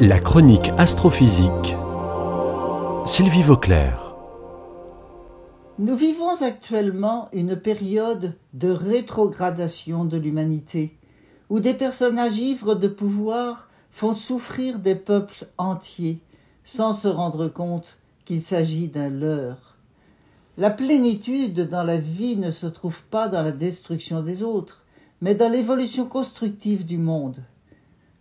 La chronique astrophysique. Sylvie Vauclair. Nous vivons actuellement une période de rétrogradation de l'humanité, où des personnages ivres de pouvoir font souffrir des peuples entiers, sans se rendre compte qu'il s'agit d'un leurre. La plénitude dans la vie ne se trouve pas dans la destruction des autres, mais dans l'évolution constructive du monde.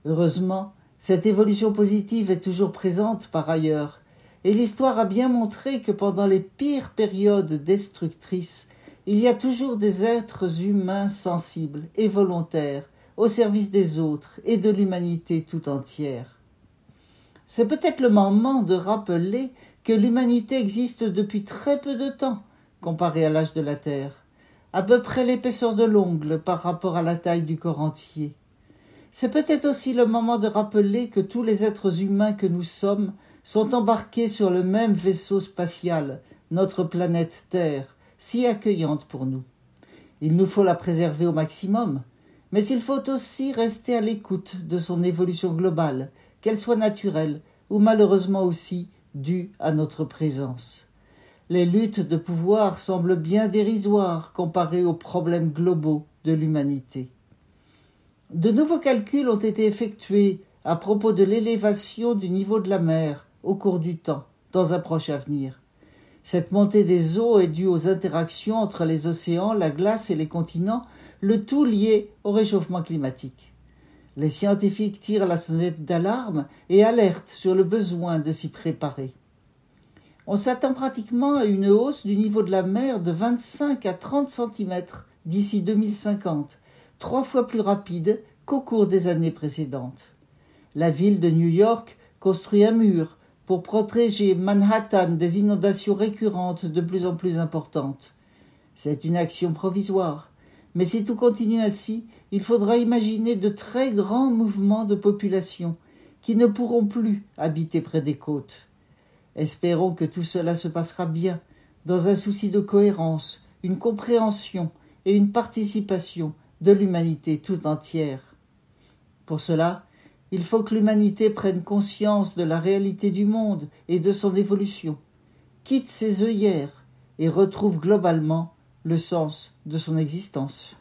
Heureusement, cette évolution positive est toujours présente par ailleurs, et l'histoire a bien montré que pendant les pires périodes destructrices, il y a toujours des êtres humains sensibles et volontaires au service des autres et de l'humanité tout entière. C'est peut-être le moment de rappeler que l'humanité existe depuis très peu de temps comparé à l'âge de la Terre, à peu près l'épaisseur de l'ongle par rapport à la taille du corps entier. C'est peut-être aussi le moment de rappeler que tous les êtres humains que nous sommes sont embarqués sur le même vaisseau spatial, notre planète Terre, si accueillante pour nous. Il nous faut la préserver au maximum, mais il faut aussi rester à l'écoute de son évolution globale, qu'elle soit naturelle ou malheureusement aussi due à notre présence. Les luttes de pouvoir semblent bien dérisoires comparées aux problèmes globaux de l'humanité. De nouveaux calculs ont été effectués à propos de l'élévation du niveau de la mer au cours du temps, dans un proche avenir. Cette montée des eaux est due aux interactions entre les océans, la glace et les continents, le tout lié au réchauffement climatique. Les scientifiques tirent la sonnette d'alarme et alertent sur le besoin de s'y préparer. On s'attend pratiquement à une hausse du niveau de la mer de 25 à 30 cm d'ici 2050, trois fois plus rapide qu'au cours des années précédentes. La ville de New York construit un mur pour protéger Manhattan des inondations récurrentes de plus en plus importantes. C'est une action provisoire, mais si tout continue ainsi, il faudra imaginer de très grands mouvements de population qui ne pourront plus habiter près des côtes. Espérons que tout cela se passera bien, dans un souci de cohérence, une compréhension et une participation de l'humanité tout entière. Pour cela, il faut que l'humanité prenne conscience de la réalité du monde et de son évolution, quitte ses œillères et retrouve globalement le sens de son existence.